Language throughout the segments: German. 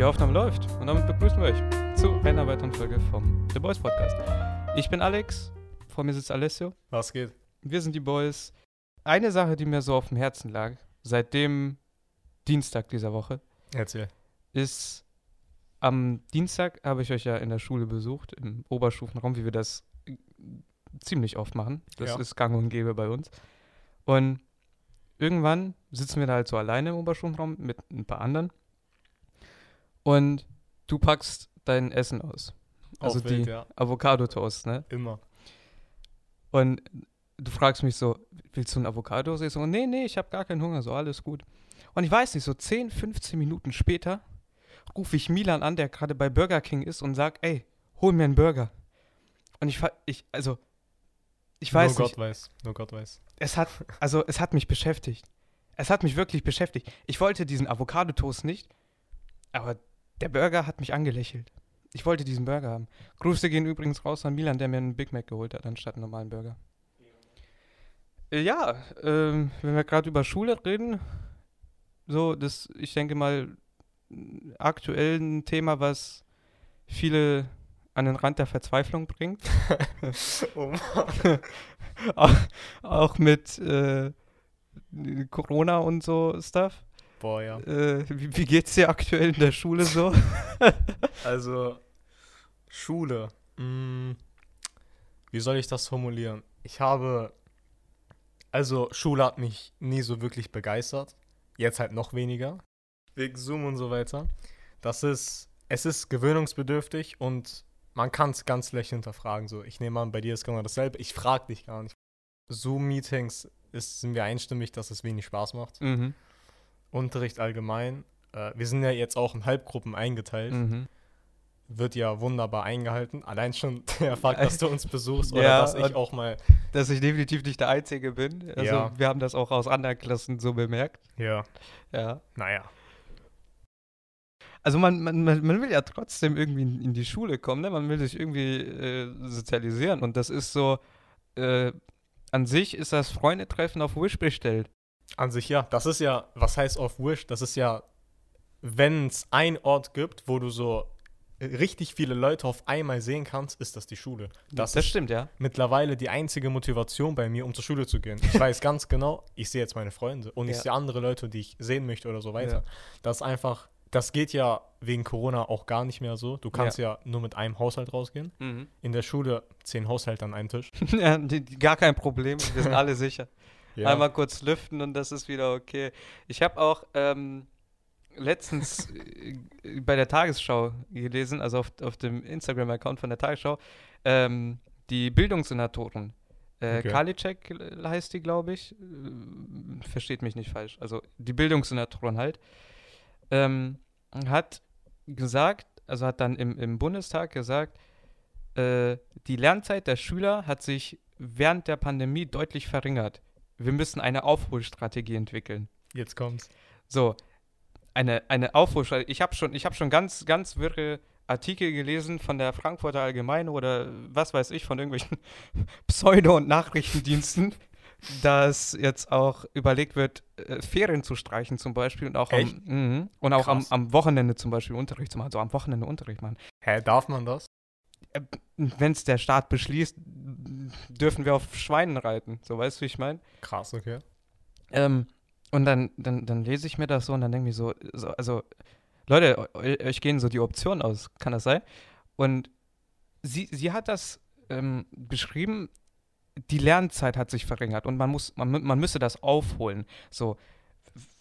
Die Aufnahme läuft und damit begrüßen wir euch zu einer weiteren Folge vom The Boys Podcast. Ich bin Alex, vor mir sitzt Alessio. Was geht? Wir sind die Boys. Eine Sache, die mir so auf dem Herzen lag, seit dem Dienstag dieser Woche, Erzähl. ist am Dienstag habe ich euch ja in der Schule besucht, im Oberstufenraum, wie wir das ziemlich oft machen. Das Ja. ist gang und gäbe bei uns. Und irgendwann sitzen wir da halt so alleine im Oberstufenraum mit ein paar anderen. Und du packst dein Essen aus. Also Auf die ja. Avocado-Toast, ne? Immer. Und du fragst mich so, willst du ein Avocado? Ich so, nee, nee, ich habe gar keinen Hunger, so alles gut. Und ich weiß nicht, so 10, 15 Minuten später rufe ich Milan an, der gerade bei Burger King ist und sag, ey, hol mir einen Burger. Und ich, ich also, ich weiß Nur nicht, Gott weiß. Nur Gott weiß. es hat, also es hat mich beschäftigt. Es hat mich wirklich beschäftigt. Ich wollte diesen Avocado-Toast nicht, aber der Burger hat mich angelächelt. Ich wollte diesen Burger haben. Grüße gehen übrigens raus an Milan, der mir einen Big Mac geholt hat, anstatt einen normalen Burger. Äh, Ja, ähm, wenn wir gerade über Schule reden, so, das, ich denke mal, aktuell ein Thema, was viele an den Rand der Verzweiflung bringt. Oh auch, auch mit äh, Corona und so Stuff. Boah, ja. Äh, wie, wie geht's dir aktuell in der Schule so? Also, Schule. Mm, wie soll ich das formulieren? Ich habe. Also, Schule hat mich nie so wirklich begeistert. Jetzt halt noch weniger. Wegen Zoom und so weiter. Das ist. Es ist gewöhnungsbedürftig und man kann es ganz leicht hinterfragen. So, ich nehme an, bei dir ist genau dasselbe. Ich frage dich gar nicht. Zoom-Meetings sind wir einstimmig, dass es wenig Spaß macht. mhm. Unterricht allgemein. Äh, wir sind ja jetzt auch in Halbgruppen eingeteilt. Mhm. Wird ja wunderbar eingehalten. Allein schon der Fakt, dass du uns besuchst oder Ja, dass ich auch mal. Dass ich definitiv nicht der Einzige bin. Also Ja. wir haben das auch aus anderen Klassen so bemerkt. Ja, Ja. naja. Also man, man, man will ja trotzdem irgendwie in, in die Schule kommen, ne? Man will sich irgendwie äh, sozialisieren. Und das ist so, äh, an sich ist das Freundetreffen auf Wish bestellt. An sich ja. Das ist ja, was heißt auf Wish? Das ist ja, wenn es einen Ort gibt, wo du so richtig viele Leute auf einmal sehen kannst, ist das die Schule. Das, das ist stimmt, ja. mittlerweile die einzige Motivation bei mir, um zur Schule zu gehen. Ich weiß ganz genau, ich sehe jetzt meine Freunde und ich Ja. sehe andere Leute, die ich sehen möchte oder so weiter. Ja. Das ist einfach, das geht ja wegen Corona auch gar nicht mehr so. Du kannst ja, nur mit einem Haushalt rausgehen. Mhm. In der Schule zehn Haushalte an einen Tisch. ja gar kein Problem. Wir sind alle sicher. Ja. Einmal kurz lüften und das ist wieder okay. Ich habe auch ähm, letztens äh, bei der Tagesschau gelesen, also auf, auf dem Instagram-Account von der Tagesschau, ähm, die Bildungssenatoren. Äh, Okay. Karliczek heißt die, glaube ich. Versteht mich nicht falsch. Also die Bildungssenatorin halt. Ähm, hat gesagt, also hat dann im, im Bundestag gesagt, äh, die Lernzeit der Schüler hat sich während der Pandemie deutlich verringert. Wir müssen eine Aufholstrategie entwickeln. Jetzt kommt's. So, eine, eine Aufholstrategie. Ich habe schon, ich hab schon ganz, ganz wirre Artikel gelesen von der Frankfurter Allgemeine oder was weiß ich, von irgendwelchen Pseudo- und Nachrichtendiensten, dass jetzt auch überlegt wird, äh, Ferien zu streichen zum Beispiel und auch, am, Echt? mhm, und auch am, am Wochenende zum Beispiel Unterricht zu machen. Also am Wochenende Unterricht machen. Hä, darf man das? Wenn es der Staat beschließt, dürfen wir auf Schweinen reiten. So, weißt du, wie ich meine? Krass, okay. Ähm, und dann, dann, dann lese ich mir das so und dann denke ich so, so also, Leute, eu- euch gehen so die Optionen aus, kann das sein? Und sie, sie hat das ähm, beschrieben, die Lernzeit hat sich verringert und man muss, man, man müsse das aufholen. So,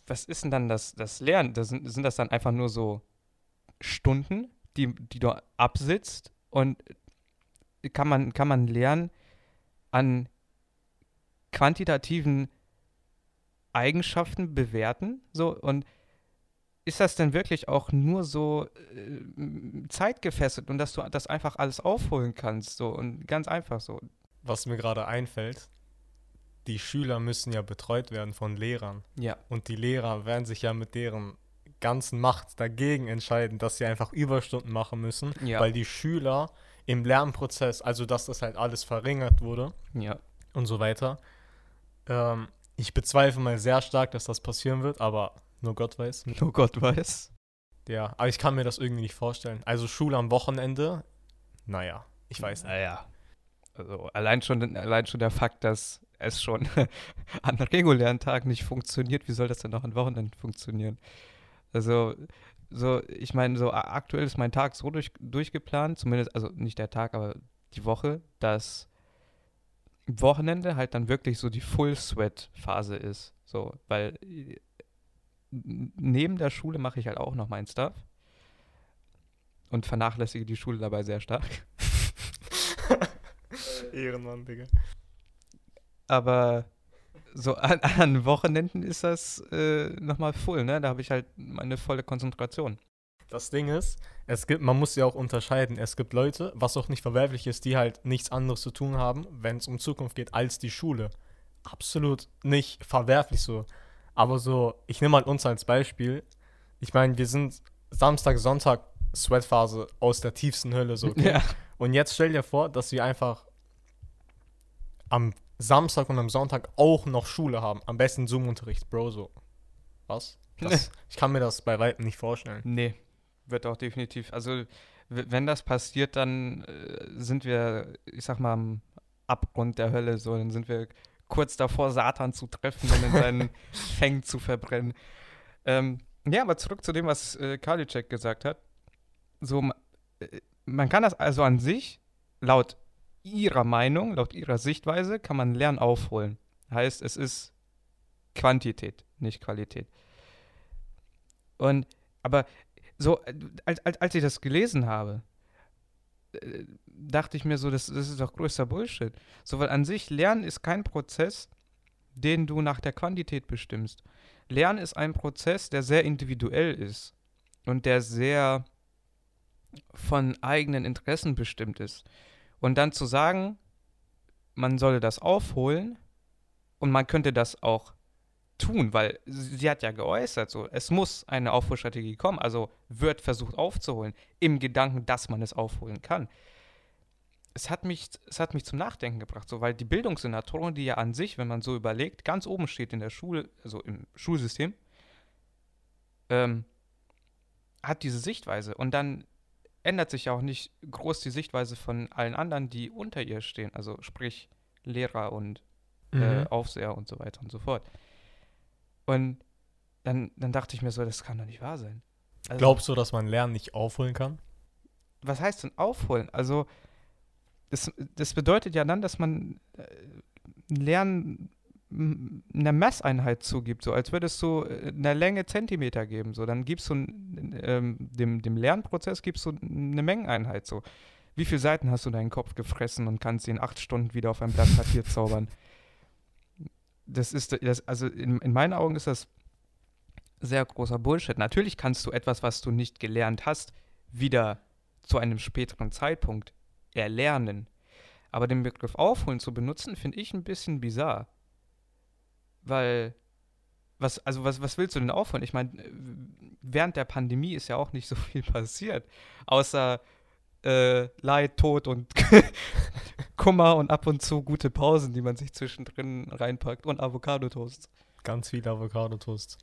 was ist denn dann das, das Lernen? Das sind, sind das dann einfach nur so Stunden, die, die du absitzt und kann man, kann man lernen an quantitativen Eigenschaften bewerten? So, und ist das denn wirklich auch nur so äh, zeitgefesselt und dass du das einfach alles aufholen kannst? So und ganz einfach so. Was mir gerade einfällt, die Schüler müssen ja betreut werden von Lehrern. Ja. Und die Lehrer werden sich ja mit deren ganzen Macht dagegen entscheiden, dass sie einfach Überstunden machen müssen, Ja. weil die Schüler im Lernprozess, also dass das halt alles verringert wurde Ja. und so weiter. Ähm, ich bezweifle mal sehr stark, dass das passieren wird, aber nur Gott weiß. Nur Gott weiß. Ja, aber ich kann mir das irgendwie nicht vorstellen. Also Schule am Wochenende, naja, ich weiß nicht. Naja. Also allein schon, allein schon der Fakt, dass es schon an regulären Tagen nicht funktioniert, wie soll das denn auch an Wochenenden funktionieren? Also, so, ich meine, so aktuell ist mein Tag so durch, durchgeplant, zumindest, also nicht der Tag, aber die Woche, dass Wochenende halt dann wirklich so die Full-Sweat-Phase ist. So, weil äh, neben der Schule mache ich halt auch noch mein Stuff und vernachlässige die Schule dabei sehr stark. Ehrenmann, Digga. Aber so an, an Wochenenden ist das äh, nochmal full, ne? Da habe ich halt meine volle Konzentration. Das Ding ist, es gibt, man muss ja auch unterscheiden. Es gibt Leute, was auch nicht verwerflich ist, die halt nichts anderes zu tun haben, wenn es um Zukunft geht, als die Schule. Absolut nicht verwerflich so. Aber so, ich nehme mal uns als Beispiel. Ich meine, wir sind Samstag, Sonntag Sweatphase aus der tiefsten Hölle so. okay? Ja. Und jetzt stell dir vor, dass wir einfach am Samstag und am Sonntag auch noch Schule haben. Am besten Zoom-Unterricht, Bro, so. Was? Das, ich kann mir das bei weitem nicht vorstellen. Nee, wird auch definitiv. Also, wenn das passiert, dann äh, sind wir, ich sag mal, am Abgrund der Hölle, so, dann sind wir kurz davor, Satan zu treffen und in seinen Fängen zu verbrennen. Ähm, ja, aber zurück zu dem, was äh, Karliczek gesagt hat. So, äh, man kann das also an sich, laut ihrer Meinung, laut ihrer Sichtweise, kann man Lernen aufholen. Heißt, es ist Quantität, nicht Qualität. Und, aber so, äh, als, als, als ich das gelesen habe, äh, dachte ich mir so, das, das ist doch größter Bullshit. So, weil an sich Lernen ist kein Prozess, den du nach der Quantität bestimmst. Lernen ist ein Prozess, der sehr individuell ist und der sehr von eigenen Interessen bestimmt ist. Und dann zu sagen, man solle das aufholen und man könnte das auch tun, weil sie hat ja geäußert, so, es muss eine Aufholstrategie kommen, also wird versucht aufzuholen, im Gedanken, dass man es aufholen kann. Es hat mich, es hat mich zum Nachdenken gebracht, so, weil die Bildungssenatorin, die ja an sich, wenn man so überlegt, ganz oben steht in der Schule, also im Schulsystem, ähm, hat diese Sichtweise und dann ändert sich ja auch nicht groß die Sichtweise von allen anderen, die unter ihr stehen, also sprich Lehrer und äh, Aufseher und so weiter und so fort. Und dann, dann dachte ich mir so, das kann doch nicht wahr sein. Also, Glaubst du, dass man Lernen nicht aufholen kann? was heißt denn aufholen? Also, das, das bedeutet ja dann, dass man äh, Lernen eine Messeinheit zugibt, so als würdest du äh, einer Länge Zentimeter geben. So, dann gibst du ähm, dem, dem Lernprozess gibst du eine Mengeneinheit. So, wie viele Seiten hast du in deinen Kopf gefressen und kannst sie in acht Stunden wieder auf ein Blatt Papier zaubern? Das ist, das, also in, in meinen Augen ist das sehr großer Bullshit. Natürlich kannst du etwas, was du nicht gelernt hast, wieder zu einem späteren Zeitpunkt erlernen. Aber den Begriff aufholen zu benutzen, finde ich ein bisschen bizarr. Weil, was, also was, was willst du denn aufholen? Ich meine, während der Pandemie ist ja auch nicht so viel passiert. Außer äh, Leid, Tod und Kummer und ab und zu gute Pausen, die man sich zwischendrin reinpackt und Avocado-Toast. Ganz viel Avocado-Toast.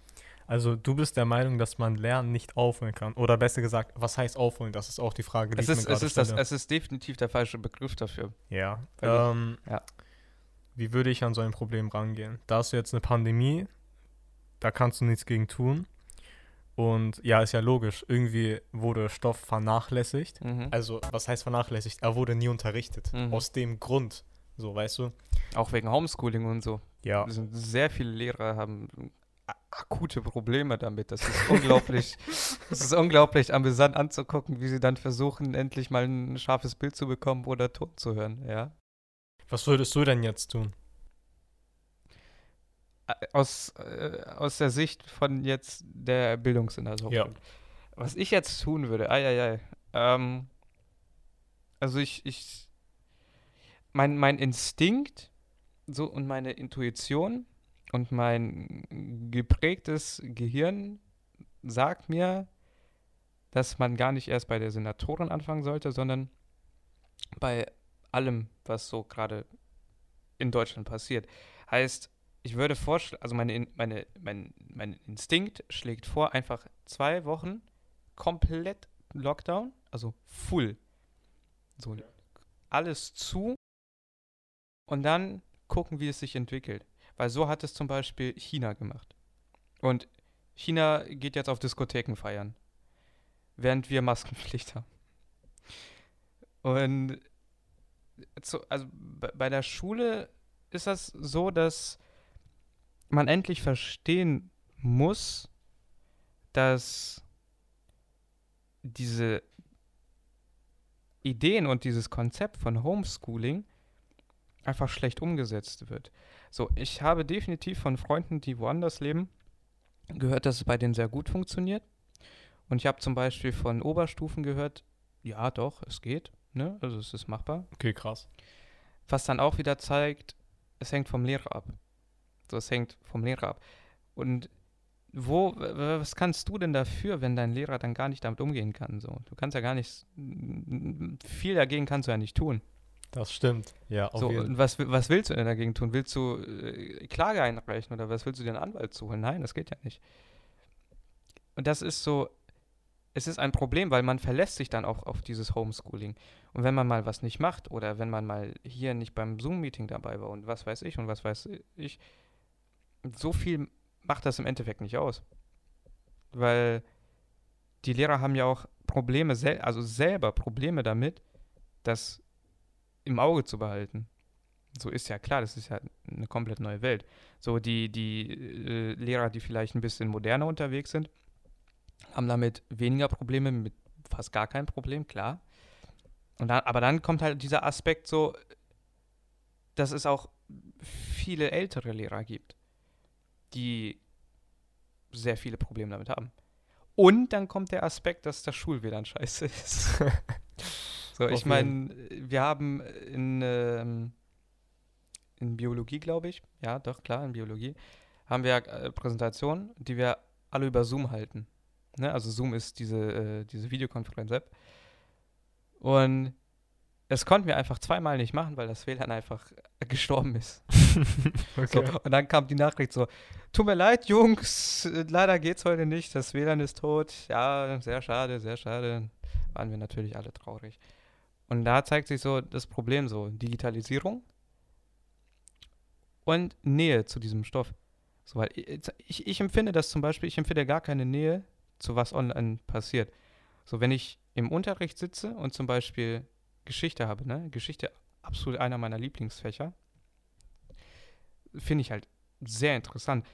Also du bist der Meinung, dass man Lernen nicht aufholen kann. Oder besser gesagt, was heißt aufholen? Das ist auch die Frage, die Es ich ist, mir es, gerade ist das, stelle. es ist definitiv der falsche Begriff dafür. Ja. Ähm, ja. Wie würde ich an so ein Problem rangehen? Da hast du jetzt eine Pandemie, da kannst du nichts gegen tun. Und ja, ist ja logisch, irgendwie wurde Stoff vernachlässigt. Mhm. Also, was heißt vernachlässigt? Er wurde nie unterrichtet. Mhm. Aus dem Grund. So, weißt du? Auch wegen Homeschooling und so. Ja. Sehr viele Lehrer haben akute Probleme damit. Das ist unglaublich, es ist unglaublich amüsant anzugucken, wie sie dann versuchen, endlich mal ein scharfes Bild zu bekommen oder Ton zu hören. Ja. Was würdest du denn jetzt tun? Ä- Aus, äh, aus der Sicht von jetzt der Bildungsinhalt. Ja. Was ich jetzt tun würde, ei, ähm, also ich, ich, mein, mein Instinkt so und meine Intuition und mein geprägtes Gehirn sagt mir, dass man gar nicht erst bei der Senatorin anfangen sollte, sondern bei allem, was so gerade in Deutschland passiert. Heißt, ich würde vorschlagen, also meine, In- meine, mein, mein Instinkt schlägt vor, einfach zwei Wochen komplett Lockdown, also full. So, alles zu und dann gucken, wie es sich entwickelt. Weil so hat es zum Beispiel China gemacht. Und China geht jetzt auf Diskotheken feiern, während wir Maskenpflicht haben. Und zu, also bei der Schule ist das so, dass man endlich verstehen muss, dass diese Ideen und dieses Konzept von Homeschooling einfach schlecht umgesetzt wird. So, ich habe definitiv von Freunden, die woanders leben, gehört, dass es bei denen sehr gut funktioniert. Und ich habe zum Beispiel von Oberstufen gehört, ja, doch, es geht. Ne? Also es ist machbar. Okay, krass. Was dann auch wieder zeigt, es hängt vom Lehrer ab. So, es hängt vom Lehrer ab. Und wo, was kannst du denn dafür, wenn dein Lehrer dann gar nicht damit umgehen kann? So, du kannst ja gar nicht, viel dagegen kannst du ja nicht tun. Das stimmt, ja. So, und was, was willst du denn dagegen tun? Willst du äh, Klage einreichen oder was willst du dir einen Anwalt suchen? Nein, das geht ja nicht. Und das ist so, es ist ein Problem, weil man verlässt sich dann auch auf dieses Homeschooling. Und wenn man mal was nicht macht oder wenn man mal hier nicht beim Zoom-Meeting dabei war und was weiß ich und was weiß ich, so viel macht das im Endeffekt nicht aus. Weil die Lehrer haben ja auch Probleme, sel also selber Probleme damit, das im Auge zu behalten. So ist ja klar, das ist ja eine komplett neue Welt. So die, die äh, Lehrer, die vielleicht ein bisschen moderner unterwegs sind, haben damit weniger Probleme, mit fast gar kein Problem, klar. Und dann, aber dann kommt halt dieser Aspekt so, dass es auch viele ältere Lehrer gibt, die sehr viele Probleme damit haben. Und dann kommt der Aspekt, dass das Schulwlan scheiße ist. so, ich meine, wir haben in, ähm, in Biologie, glaube ich, ja, doch, klar, in Biologie, haben wir äh, Präsentationen, die wir alle über Zoom halten. Ne? Also Zoom ist diese, äh, diese Videokonferenz-App. Und es konnten wir einfach zweimal nicht machen, weil das WLAN einfach gestorben ist. okay. so, und dann kam die Nachricht so, tut mir leid, Jungs, leider geht's heute nicht, das WLAN ist tot. Ja, sehr schade, sehr schade. Waren wir natürlich alle traurig. Und da zeigt sich so das Problem so, Digitalisierung und Nähe zu diesem Stoff. So, weil ich, ich empfinde das zum Beispiel, ich empfinde gar keine Nähe zu was online passiert. So, wenn ich im Unterricht sitze und zum Beispiel Geschichte habe, ne? Geschichte absolut einer meiner Lieblingsfächer, finde ich halt sehr interessant.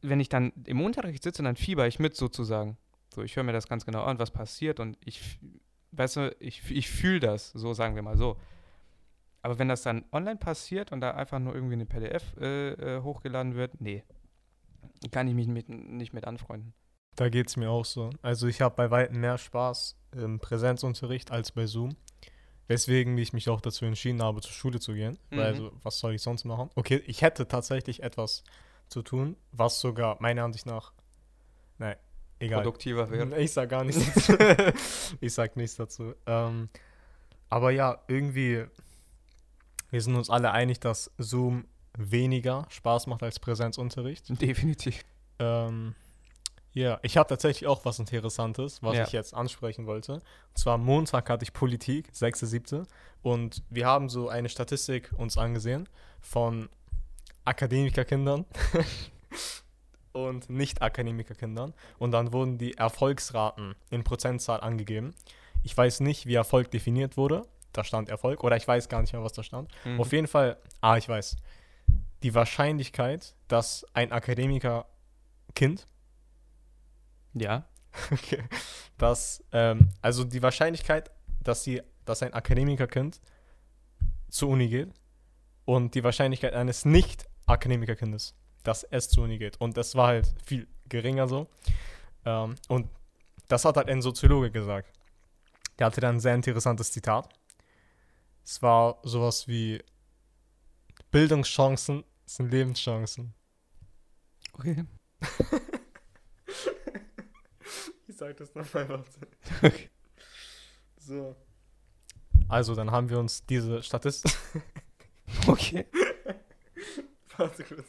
Wenn ich dann im Unterricht sitze, dann fieber ich mit sozusagen. So, ich höre mir das ganz genau an, was passiert und ich, weißt du, ich, ich fühle das, so sagen wir mal so. Aber wenn das dann online passiert und da einfach nur irgendwie eine PDF äh, äh, hochgeladen wird, nee, kann ich mich mit, nicht mit anfreunden. Da geht es mir auch so. Also ich habe bei weitem mehr Spaß im Präsenzunterricht als bei Zoom. Weswegen ich mich auch dazu entschieden habe, zur Schule zu gehen. Mhm. Weil also, was soll ich sonst machen? Okay, ich hätte tatsächlich etwas zu tun, was sogar meiner Ansicht nach, nein, egal. Produktiver wäre. Ich sag gar nichts dazu. ich sag nichts dazu. Ähm, aber ja, irgendwie, wir sind uns alle einig, dass Zoom weniger Spaß macht als Präsenzunterricht. Definitiv. Ähm, ja, ich habe tatsächlich auch was Interessantes, was ja. ich jetzt ansprechen wollte. Und zwar Montag hatte ich Politik, 6.7. Und wir haben so eine Statistik uns angesehen von Akademikerkindern und Nicht-Akademikerkindern. Und dann wurden die Erfolgsraten in Prozentzahl angegeben. Ich weiß nicht, wie Erfolg definiert wurde. Da stand Erfolg. Oder ich weiß gar nicht mehr, was da stand. Mhm. Auf jeden Fall, ah, ich weiß. Die Wahrscheinlichkeit, dass ein Akademikerkind ja. Okay. Dass, ähm, also die Wahrscheinlichkeit, dass sie, dass ein Akademikerkind zur Uni geht und die Wahrscheinlichkeit eines Nicht-Akademikerkindes, dass es zur Uni geht. Und das war halt viel geringer so. Ähm, und das hat halt ein Soziologe gesagt. Der hatte dann ein sehr interessantes Zitat. Es war sowas wie Bildungschancen sind Lebenschancen. Okay. sag das nochmal, warte. So. Also, dann haben wir uns diese Statistik. okay. warte kurz.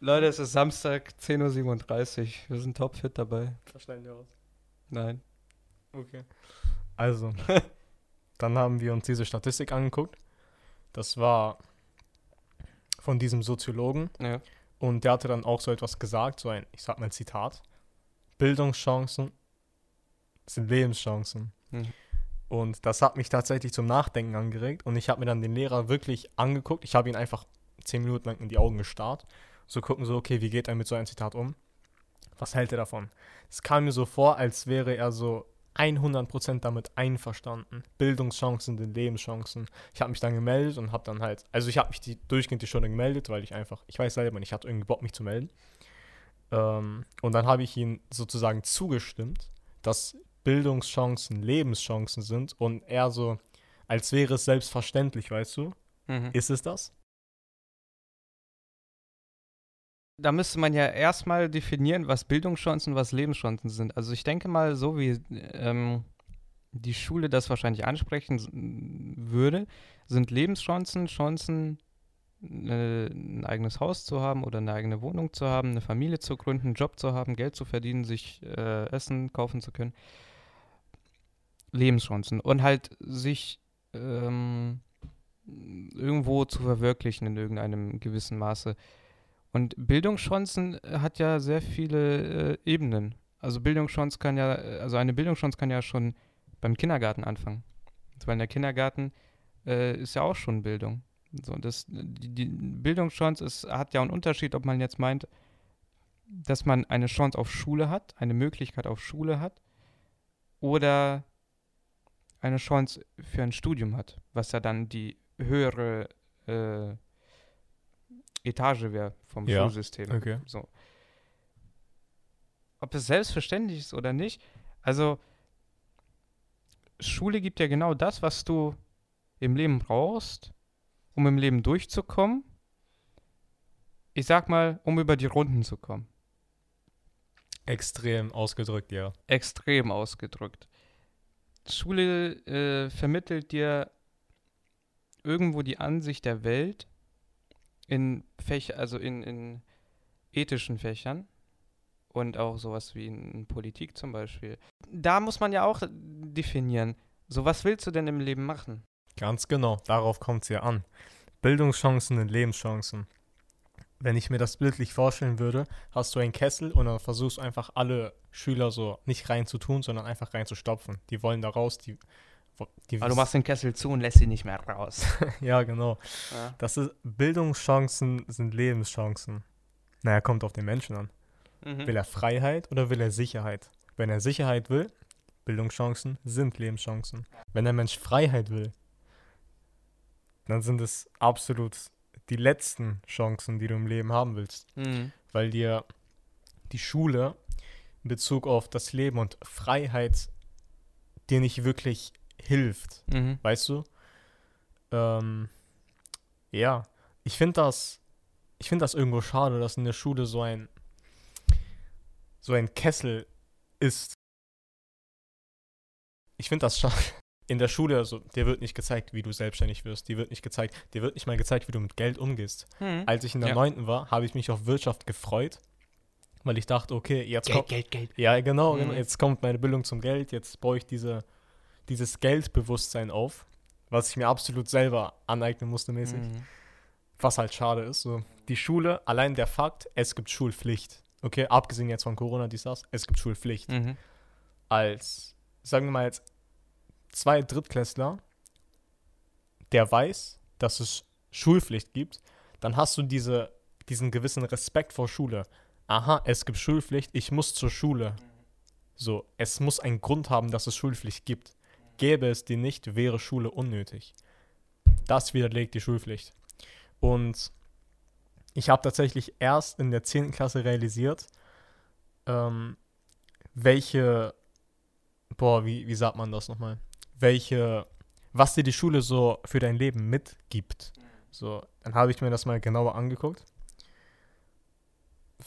Leute, es ist Samstag, 10.37 Uhr. Wir sind topfit dabei. Verstehen wir aus. Nein. Okay. Also, dann haben wir uns diese Statistik angeguckt. Das war von diesem Soziologen. Ja. Und der hatte dann auch so etwas gesagt, so ein, ich sag mal Zitat. Bildungschancen sind Lebenschancen. Mhm. Und das hat mich tatsächlich zum Nachdenken angeregt. Und ich habe mir dann den Lehrer wirklich angeguckt. Ich habe ihn einfach zehn Minuten lang in die Augen gestarrt. So gucken, so, okay, wie geht er mit so einem Zitat um? Was hält er davon? Es kam mir so vor, als wäre er so 100% damit einverstanden. Bildungschancen sind Lebenschancen. Ich habe mich dann gemeldet und habe dann halt, also ich habe mich die durchgehend die Stunde gemeldet, weil ich einfach, ich weiß selber nicht, ich hatte irgendwie Bock, mich zu melden. Ähm, und dann habe ich ihm sozusagen zugestimmt, dass Bildungschancen Lebenschancen sind und er so, als wäre es selbstverständlich, weißt du? Mhm. Ist es das? Da müsste man ja erstmal definieren, was Bildungschancen und was Lebenschancen sind. Also ich denke mal, so wie ähm, die Schule das wahrscheinlich ansprechen würde, sind Lebenschancen Chancen, äh, ein eigenes Haus zu haben oder eine eigene Wohnung zu haben, eine Familie zu gründen, einen Job zu haben, Geld zu verdienen, sich äh, Essen kaufen zu können. Lebenschancen und halt sich ähm, irgendwo zu verwirklichen in irgendeinem gewissen Maße. Und Bildungschancen hat ja sehr viele äh, Ebenen. Also Bildungschance kann ja, also eine Bildungschance kann ja schon beim Kindergarten anfangen. Weil der Kindergarten äh, ist ja auch schon Bildung. So, das, die, die Bildungschance ist, hat ja einen Unterschied, ob man jetzt meint, dass man eine Chance auf Schule hat, eine Möglichkeit auf Schule hat, oder eine Chance für ein Studium hat, was ja dann die höhere äh, Etage wäre vom Ja, Schulsystem. Okay. So. Ob es selbstverständlich ist oder nicht, also Schule gibt ja genau das, was du im Leben brauchst, um im Leben durchzukommen. Ich sag mal, um über die Runden zu kommen. Extrem ausgedrückt, ja. Extrem ausgedrückt. Schule äh, vermittelt dir irgendwo die Ansicht der Welt in Fächer, also in, in ethischen Fächern und auch sowas wie in Politik zum Beispiel. Da muss man ja auch definieren. So, was willst du denn im Leben machen? Ganz genau, darauf kommt es ja an. Bildungschancen sind Lebenschancen. Wenn ich mir das bildlich vorstellen würde, hast du einen Kessel und dann versuchst du einfach alle Schüler so nicht rein zu tun, sondern einfach rein zu stopfen. Die wollen da raus, die, die Aber du machst den Kessel zu und lässt sie nicht mehr raus. ja, genau. Ja. Das ist Bildungschancen sind Lebenschancen. Naja, kommt auf den Menschen an. Mhm. Will er Freiheit oder will er Sicherheit? Wenn er Sicherheit will, Bildungschancen sind Lebenschancen. Wenn der Mensch Freiheit will, dann sind es absolut die letzten Chancen, die du im Leben haben willst. Mhm. Weil dir die Schule in Bezug auf das Leben und Freiheit dir nicht wirklich hilft. Mhm. Weißt du? Ähm, ja, ich finde das, ich finde das irgendwo schade, dass in der Schule so ein, so ein Kessel ist. Ich finde das schade. In der Schule, also, dir wird nicht gezeigt, wie du selbstständig wirst. Dir wird nicht gezeigt, dir wird nicht mal gezeigt, wie du mit Geld umgehst. Mhm. Als ich in der Ja. neunten war, habe ich mich auf Wirtschaft gefreut, weil ich dachte, okay, jetzt kommt, Geld, Geld. ja, genau, Mhm. genau. Jetzt kommt meine Bildung zum Geld. Jetzt baue ich diese, dieses Geldbewusstsein auf, was ich mir absolut selber aneignen musste, mäßig. Mhm. Was halt schade ist. So. Die Schule, allein der Fakt, es gibt Schulpflicht. Okay, abgesehen jetzt von Corona, dies, das, es gibt Schulpflicht. Mhm. Als, sagen wir mal jetzt, zwei Drittklässler, der weiß, dass es Schulpflicht gibt, dann hast du diese, diesen gewissen Respekt vor Schule. Aha, es gibt Schulpflicht, ich muss zur Schule. So, es muss einen Grund haben, dass es Schulpflicht gibt. Gäbe es die nicht, wäre Schule unnötig. Das widerlegt die Schulpflicht. Und ich habe tatsächlich erst in der 10. Klasse realisiert, ähm, welche, boah, wie, wie sagt man das nochmal? Welche, was dir die Schule so für dein Leben mitgibt. So, dann habe ich mir das mal genauer angeguckt.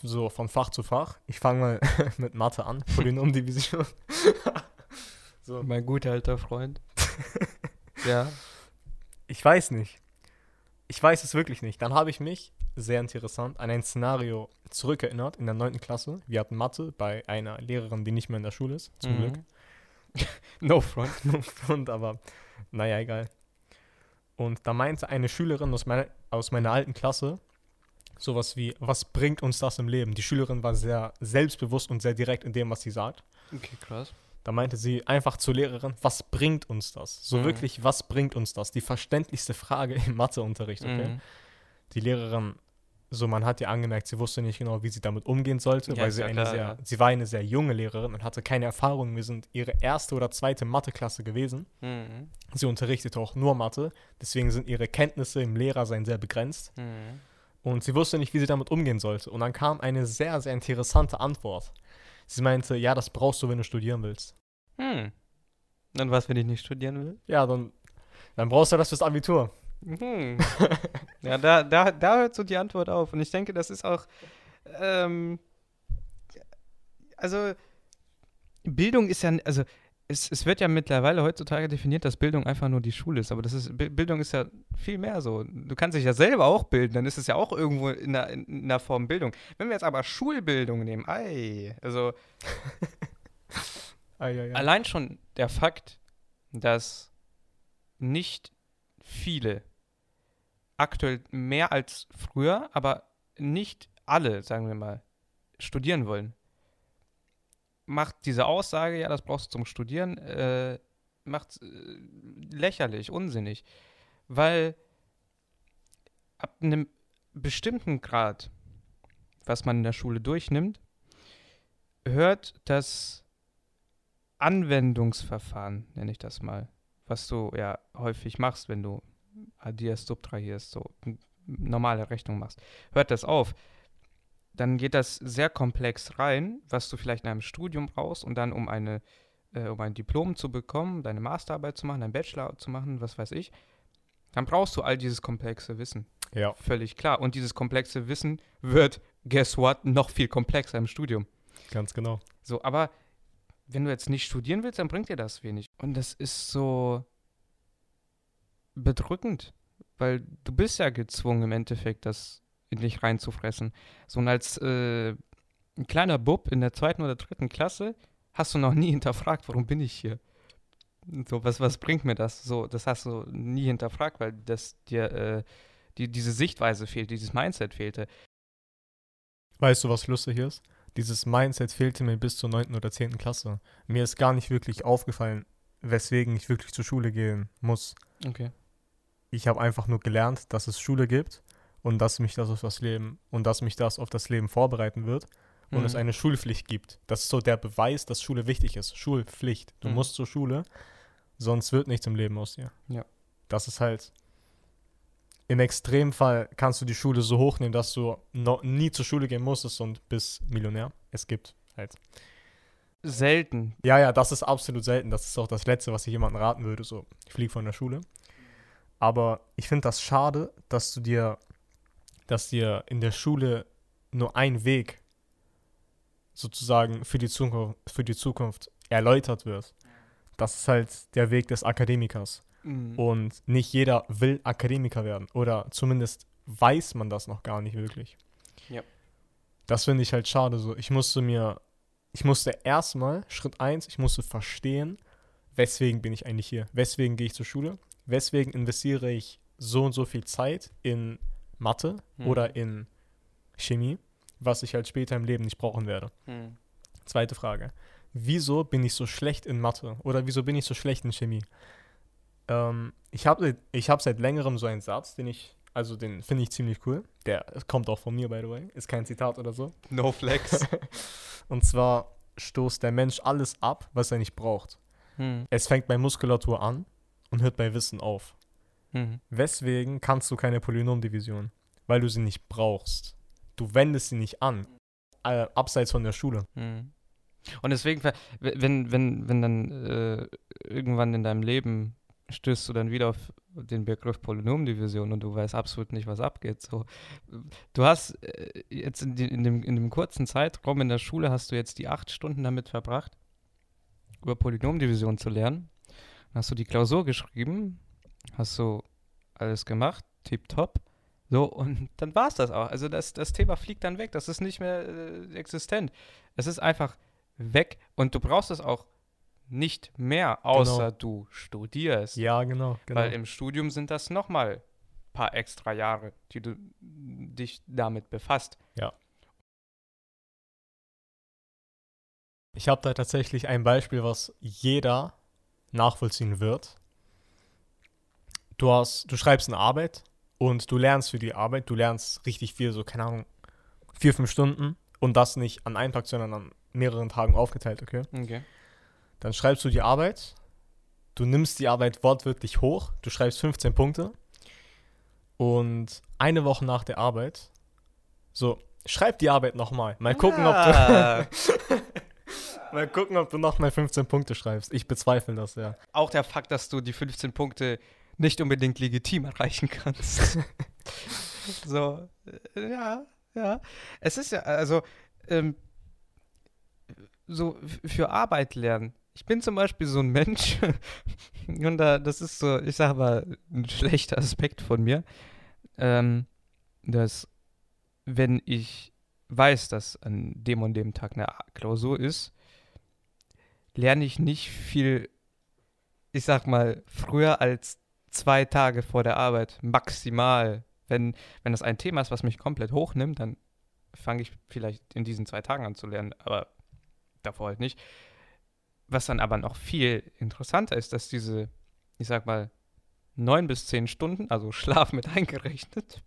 So von Fach zu Fach. Ich fange mal mit Mathe an, Polynomdivision. so. Mein guter alter Freund. ja. Ich weiß nicht. Ich weiß es wirklich nicht. Dann habe ich mich sehr interessant, an ein Szenario zurückerinnert in der 9. Klasse. Wir hatten Mathe bei einer Lehrerin, die nicht mehr in der Schule ist, zum Mhm. Glück. No front. Und aber, naja, egal. Und da meinte eine Schülerin aus meiner, aus meiner alten Klasse sowas wie, was bringt uns das im Leben? Die Schülerin war sehr selbstbewusst und sehr direkt in dem, was sie sagt. Okay, krass. Da meinte sie einfach zur Lehrerin, was bringt uns das? So Mhm. wirklich, was bringt uns das? Die verständlichste Frage im Matheunterricht, okay? Mhm. Die Lehrerin, so man hat ja angemerkt, sie wusste nicht genau, wie sie damit umgehen sollte, Ja, weil sie ja eine klar, sehr, ja. sie war eine sehr junge Lehrerin und hatte keine Erfahrung. Wir sind ihre erste oder zweite Matheklasse gewesen. Mhm. Sie unterrichtete auch nur Mathe, deswegen sind ihre Kenntnisse im Lehrersein sehr begrenzt. Mhm. Und sie wusste nicht, wie sie damit umgehen sollte. Und dann kam eine sehr, sehr interessante Antwort. Sie meinte, ja, das brauchst du, wenn du studieren willst. Hm. Und was, wenn ich nicht studieren will? Ja, dann, dann brauchst du das fürs Abitur. Mhm. ja, da, da, da hört so die Antwort auf. Und ich denke, das ist auch. Ähm, also, Bildung ist ja. Also, es, es wird ja mittlerweile heutzutage definiert, dass Bildung einfach nur die Schule ist. Aber das ist, Bi- Bildung ist ja viel mehr so. Du kannst dich ja selber auch bilden, dann ist es ja auch irgendwo in einer, in einer Form Bildung. Wenn wir jetzt aber Schulbildung nehmen, ei, also Ah, ja, ja. Allein schon der Fakt, dass nicht viele aktuell mehr als früher, aber nicht alle, sagen wir mal, studieren wollen, macht diese Aussage, ja, das brauchst du zum Studieren, äh, macht äh, lächerlich, unsinnig. Weil ab einem bestimmten Grad, was man in der Schule durchnimmt, hört das Anwendungsverfahren, nenne ich das mal, was du ja häufig machst, wenn du addierst, subtrahierst, so normale Rechnung machst, hört das auf. Dann geht das sehr komplex rein, was du vielleicht in einem Studium brauchst und dann um eine äh, um ein Diplom zu bekommen, deine Masterarbeit zu machen, deinen Bachelor zu machen, was weiß ich, dann brauchst du all dieses komplexe Wissen. ja. Völlig klar. Und dieses komplexe Wissen wird, guess what, noch viel komplexer im Studium. Ganz genau. So, aber wenn du jetzt nicht studieren willst, dann bringt dir das wenig. Und das ist so bedrückend, weil du bist ja gezwungen im Endeffekt, das in dich reinzufressen. So und als äh, ein kleiner Bub in der zweiten oder dritten Klasse hast du noch nie hinterfragt, warum bin ich hier? So, was, was bringt mir das? So, das hast du nie hinterfragt, weil das dir äh, die, diese Sichtweise fehlt, dieses Mindset fehlte. Weißt du, was lustig ist? Dieses Mindset fehlte mir bis zur 9. oder 10. Klasse. Mir ist gar nicht wirklich aufgefallen, weswegen ich wirklich zur Schule gehen muss. Okay. Ich habe einfach nur gelernt, dass es Schule gibt und dass mich das auf das Leben und dass mich das auf das Leben vorbereiten wird und es Mhm. eine Schulpflicht gibt. Das ist so der Beweis, dass Schule wichtig ist. Schulpflicht. Du Mhm. musst zur Schule, sonst wird nichts im Leben aus dir. Ja. Das ist halt. Im Extremfall kannst du die Schule so hochnehmen, dass du noch nie zur Schule gehen musstest und bist Millionär. Es gibt halt. Selten. Ja, ja, das ist absolut selten. Das ist auch das Letzte, was ich jemandem raten würde. So, ich fliege von der Schule. Aber ich finde das schade, dass du dir, dass dir in der Schule nur ein Weg sozusagen für die Zukunft, für die Zukunft erläutert wird. Das ist halt der Weg des Akademikers. Mhm. Und nicht jeder will Akademiker werden. Oder zumindest weiß man das noch gar nicht wirklich. Ja. Das finde ich halt schade. So, ich musste mir, ich musste erstmal, Schritt eins, ich musste verstehen, weswegen bin ich eigentlich hier? Weswegen gehe ich zur Schule? Weswegen investiere ich so und so viel Zeit in Mathe Mhm. oder in Chemie, was ich halt später im Leben nicht brauchen werde? Mhm. Zweite Frage. Wieso bin ich so schlecht in Mathe? Oder wieso bin ich so schlecht in Chemie? Ähm, ich habe ich hab seit längerem so einen Satz, den ich, also den finde ich ziemlich cool. Der kommt auch von mir, by the way. Ist kein Zitat oder so. No flex. Und zwar stoßt der Mensch alles ab, was er nicht braucht. hm. Es fängt bei Muskulatur an und hört bei Wissen auf. Hm. Weswegen kannst du keine Polynomdivision? Weil du sie nicht brauchst. Du wendest sie nicht an. Äh, abseits von der Schule. Hm. Und deswegen, wenn, wenn, wenn dann äh, irgendwann in deinem Leben stößt du dann wieder auf den Begriff Polynomdivision und du weißt absolut nicht, was abgeht. So, du hast äh, jetzt in, die, in, dem, in dem kurzen Zeitraum in der Schule hast du jetzt die acht Stunden damit verbracht, über Polynomdivision zu lernen. Hast du die Klausur geschrieben, hast du alles gemacht, tipptopp. So, und dann war es das auch. Also das, das Thema fliegt dann weg. Das ist nicht mehr äh, existent. Es ist einfach weg und du brauchst es auch nicht mehr, außer Genau. du studierst. Ja, genau. genau. Weil im Studium sind das nochmal ein paar extra Jahre, die du dich damit befasst. Ich habe da tatsächlich ein Beispiel, was jeder nachvollziehen wird. Du hast, du schreibst eine Arbeit und du lernst für die Arbeit, du lernst richtig viel, so keine Ahnung, vier, fünf Stunden und das nicht an einem Tag, sondern an mehreren Tagen aufgeteilt, okay? Okay. Dann schreibst du die Arbeit, du nimmst die Arbeit wortwörtlich hoch, du schreibst 15 Punkte und eine Woche nach der Arbeit, so, schreib die Arbeit nochmal. Mal gucken, ob du, Ah, mal gucken, ob du nochmal 15 Punkte schreibst. Ich bezweifle das, ja. auch der Fakt, dass du die 15 Punkte nicht unbedingt legitim erreichen kannst. so, äh, ja, ja. Es ist ja, also, ähm, so für Arbeit lernen. Ich bin zum Beispiel so ein Mensch, und da, das ist so, ich sag mal, ein schlechter Aspekt von mir, ähm, dass, wenn ich weiß, dass an dem und dem Tag eine Klausur ist, lerne ich nicht viel, ich sag mal, früher als zwei Tage vor der Arbeit, maximal. Wenn, wenn das ein Thema ist, was mich komplett hochnimmt, dann fange ich vielleicht in diesen zwei Tagen an zu lernen, aber davor halt nicht. Was dann aber noch viel interessanter ist, dass diese, ich sag mal, neun bis zehn Stunden, also Schlaf mit eingerechnet,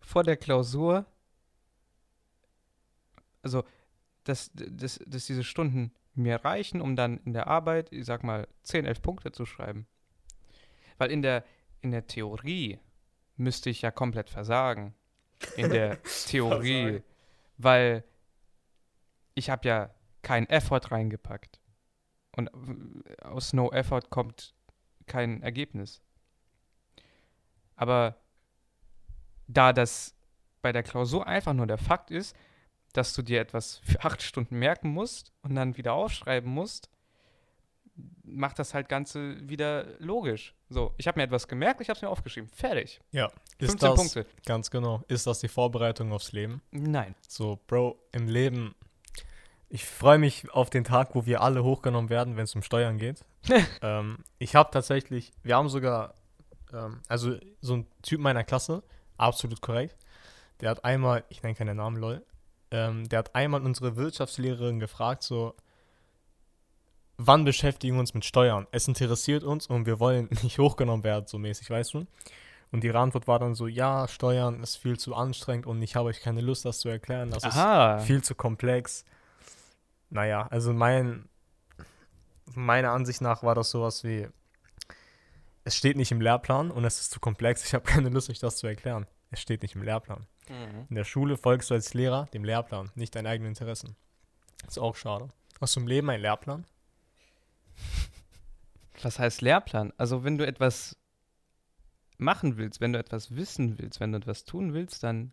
vor der Klausur, also dass, dass, dass diese Stunden mir reichen, um dann in der Arbeit, ich sag mal, 10, 11 Punkte zu schreiben. Weil in der, in der Theorie müsste ich ja komplett versagen. In der Theorie. Weil ich habe ja keinen Effort reingepackt. Und aus No Effort kommt kein Ergebnis. Aber da das bei der Klausur einfach nur der Fakt ist, dass du dir etwas für acht Stunden merken musst und dann wieder aufschreiben musst, macht das halt Ganze wieder logisch. So, ich habe mir etwas gemerkt, ich habe es mir aufgeschrieben. Fertig. Ja, ist 15 das, Punkte. ganz genau, ist das die Vorbereitung aufs Leben? Nein. So, Bro, im Leben, ich freue mich auf den Tag, wo wir alle hochgenommen werden, wenn es um Steuern geht. ähm, ich habe tatsächlich, wir haben sogar, ähm, also so ein Typ meiner Klasse, absolut korrekt, der hat einmal, ich nenne keinen Namen, lol, ähm, der hat einmal unsere Wirtschaftslehrerin gefragt, so, wann beschäftigen wir uns mit Steuern? Es interessiert uns und wir wollen nicht hochgenommen werden, so mäßig, weißt du? Und ihre Antwort war dann so, ja, Steuern ist viel zu anstrengend und ich habe euch keine Lust, das zu erklären. Das Aha. ist viel zu komplex. Naja, also mein, meiner Ansicht nach war das sowas wie, es steht nicht im Lehrplan und es ist zu komplex, ich habe keine Lust, euch das zu erklären. Es steht nicht im Lehrplan. Mhm. In der Schule folgst du als Lehrer dem Lehrplan, nicht deinen eigenen Interessen. Ist auch schade. Hast du im Leben einen Lehrplan? Was heißt Lehrplan? Also, wenn du etwas machen willst, wenn du etwas wissen willst, wenn du etwas tun willst, dann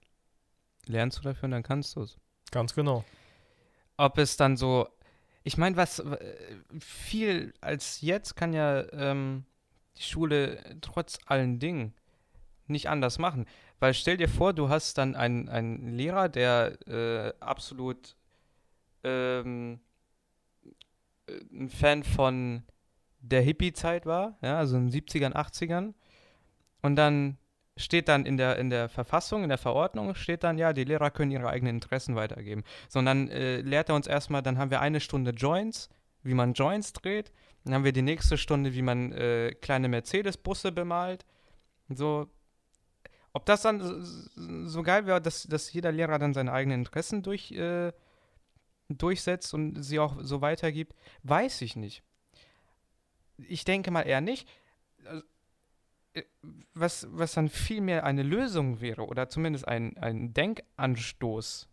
lernst du dafür und dann kannst du es. Ganz genau. Ob es dann so, ich meine, was viel als jetzt kann ja ähm, die Schule trotz allen Dingen nicht anders machen. Weil stell dir vor, du hast dann einen, einen Lehrer, der äh, absolut ähm, äh, ein Fan von der Hippie-Zeit war, ja, also in den 70ern, 80ern. Und dann steht dann in der, in der Verfassung, in der Verordnung, steht dann, ja, die Lehrer können ihre eigenen Interessen weitergeben. Sondern äh, lehrt er uns erstmal, dann haben wir eine Stunde Joints, wie man Joints dreht. Dann haben wir die nächste Stunde, wie man äh, kleine Mercedes-Busse bemalt. So, ob das dann so, geil wäre, dass, dass jeder Lehrer dann seine eigenen Interessen durch, äh, durchsetzt und sie auch so weitergibt, weiß ich nicht. Ich denke mal eher nicht. Also, äh, Was, was dann vielmehr eine Lösung wäre oder zumindest ein, ein Denkanstoß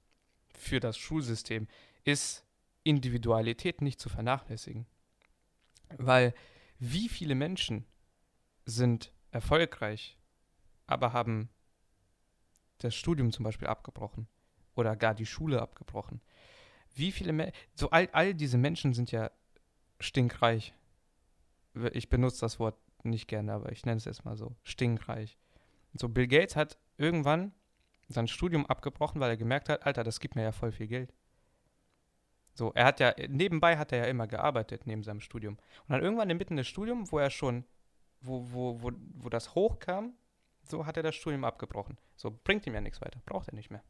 für das Schulsystem, ist Individualität nicht zu vernachlässigen. Weil wie viele Menschen sind erfolgreich, aber haben das Studium zum Beispiel abgebrochen oder gar die Schule abgebrochen. Wie viele Me so all, all diese Menschen sind ja stinkreich. Ich benutze das Wort nicht gerne, aber ich nenne es jetzt mal so, stinkreich. So Bill Gates hat irgendwann sein Studium abgebrochen, weil er gemerkt hat, Alter, das gibt mir ja voll viel Geld. So, er hat ja, nebenbei hat er ja immer gearbeitet, neben seinem Studium. Und dann irgendwann inmitten des Studiums, wo er schon, wo, wo, wo, wo das hochkam, so hat er das Studium abgebrochen. So, bringt ihm ja nichts weiter, braucht er nicht mehr.